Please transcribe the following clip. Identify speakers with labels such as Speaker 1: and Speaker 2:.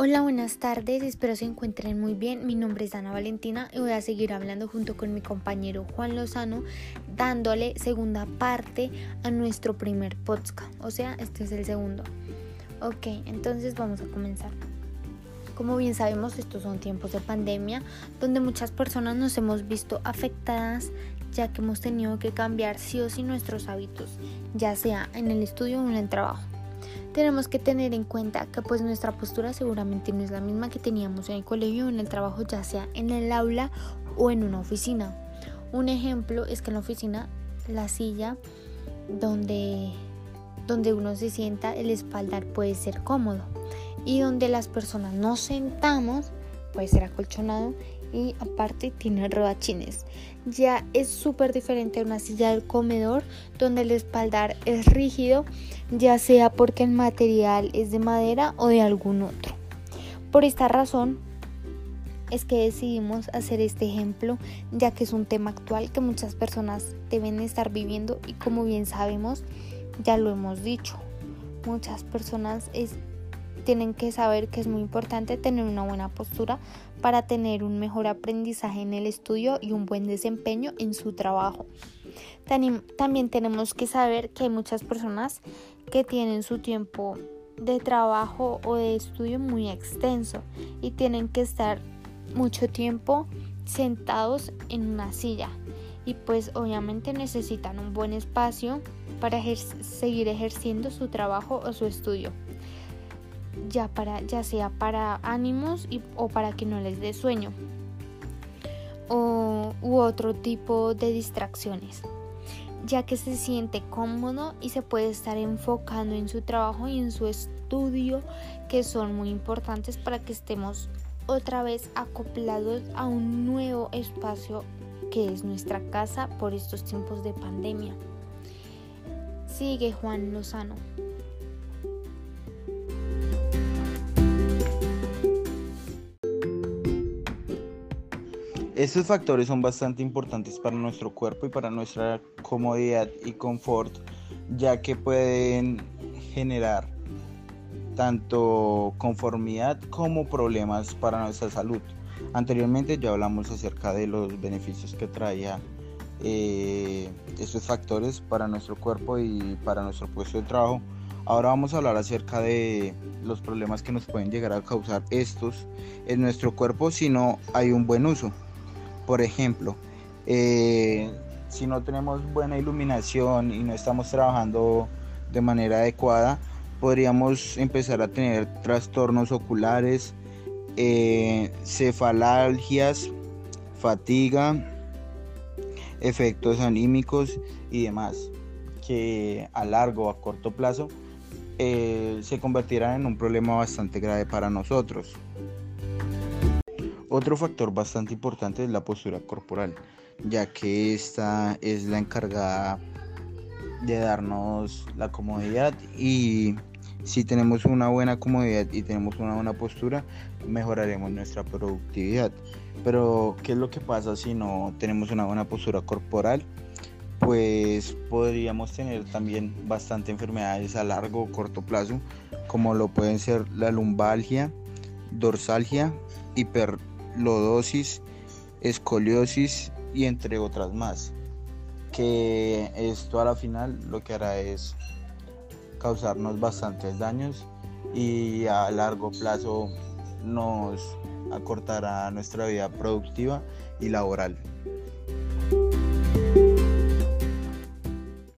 Speaker 1: Hola, buenas tardes, espero se encuentren muy bien. Mi nombre es Ana Valentina y voy a seguir hablando junto con mi compañero Juan Lozano, dándole segunda parte a nuestro primer podcast. O sea, este es el segundo. Ok, entonces vamos a comenzar. Como bien sabemos, estos son tiempos de pandemia donde muchas personas nos hemos visto afectadas ya que hemos tenido que cambiar sí o sí nuestros hábitos, ya sea en el estudio o en el trabajo tenemos que tener en cuenta que pues nuestra postura seguramente no es la misma que teníamos en el colegio o en el trabajo, ya sea en el aula o en una oficina. Un ejemplo es que en la oficina la silla donde, donde uno se sienta, el espaldar puede ser cómodo y donde las personas nos sentamos puede ser acolchonado y aparte tiene rodachines. Ya es súper diferente a una silla del comedor donde el espaldar es rígido, ya sea porque el material es de madera o de algún otro. Por esta razón es que decidimos hacer este ejemplo ya que es un tema actual que muchas personas deben estar viviendo y como bien sabemos, ya lo hemos dicho, muchas personas tienen que saber que es muy importante tener una buena postura para tener un mejor aprendizaje en el estudio y un buen desempeño en su trabajo. También tenemos que saber que hay muchas personas que tienen su tiempo de trabajo o de estudio muy extenso y tienen que estar mucho tiempo sentados en una silla y pues obviamente necesitan un buen espacio para seguir ejerciendo su trabajo o su estudio ya, para, ya sea para ánimos y, o para que no les dé sueño o, u otro tipo de distracciones ya que se siente cómodo y se puede estar enfocando en su trabajo y en su estudio que son muy importantes para que estemos otra vez acoplados a un nuevo espacio que es nuestra casa por estos tiempos de pandemia. Sigue Juan Lozano.
Speaker 2: Estos factores son bastante importantes para nuestro cuerpo y para nuestra comodidad y confort, ya que pueden generar tanto conformidad como problemas para nuestra salud. Anteriormente ya hablamos acerca de los beneficios que traía eh, estos factores para nuestro cuerpo y para nuestro puesto de trabajo. Ahora vamos a hablar acerca de los problemas que nos pueden llegar a causar estos en nuestro cuerpo si no hay un buen uso. Por ejemplo, eh, si no tenemos buena iluminación y no estamos trabajando de manera adecuada, podríamos empezar a tener trastornos oculares, eh, cefalalgias, fatiga, efectos anímicos y demás, que a largo o a corto plazo eh, se convertirán en un problema bastante grave para nosotros. Otro factor bastante importante es la postura corporal, ya que esta es la encargada de darnos la comodidad y si tenemos una buena comodidad y tenemos una buena postura, mejoraremos nuestra productividad. Pero, ¿qué es lo que pasa si no tenemos una buena postura corporal? Pues podríamos tener también bastante enfermedades a largo o corto plazo, como lo pueden ser la lumbalgia, dorsalgia, hiper lodosis, escoliosis y entre otras más. Que esto a la final lo que hará es causarnos bastantes daños y a largo plazo nos acortará nuestra vida productiva y laboral.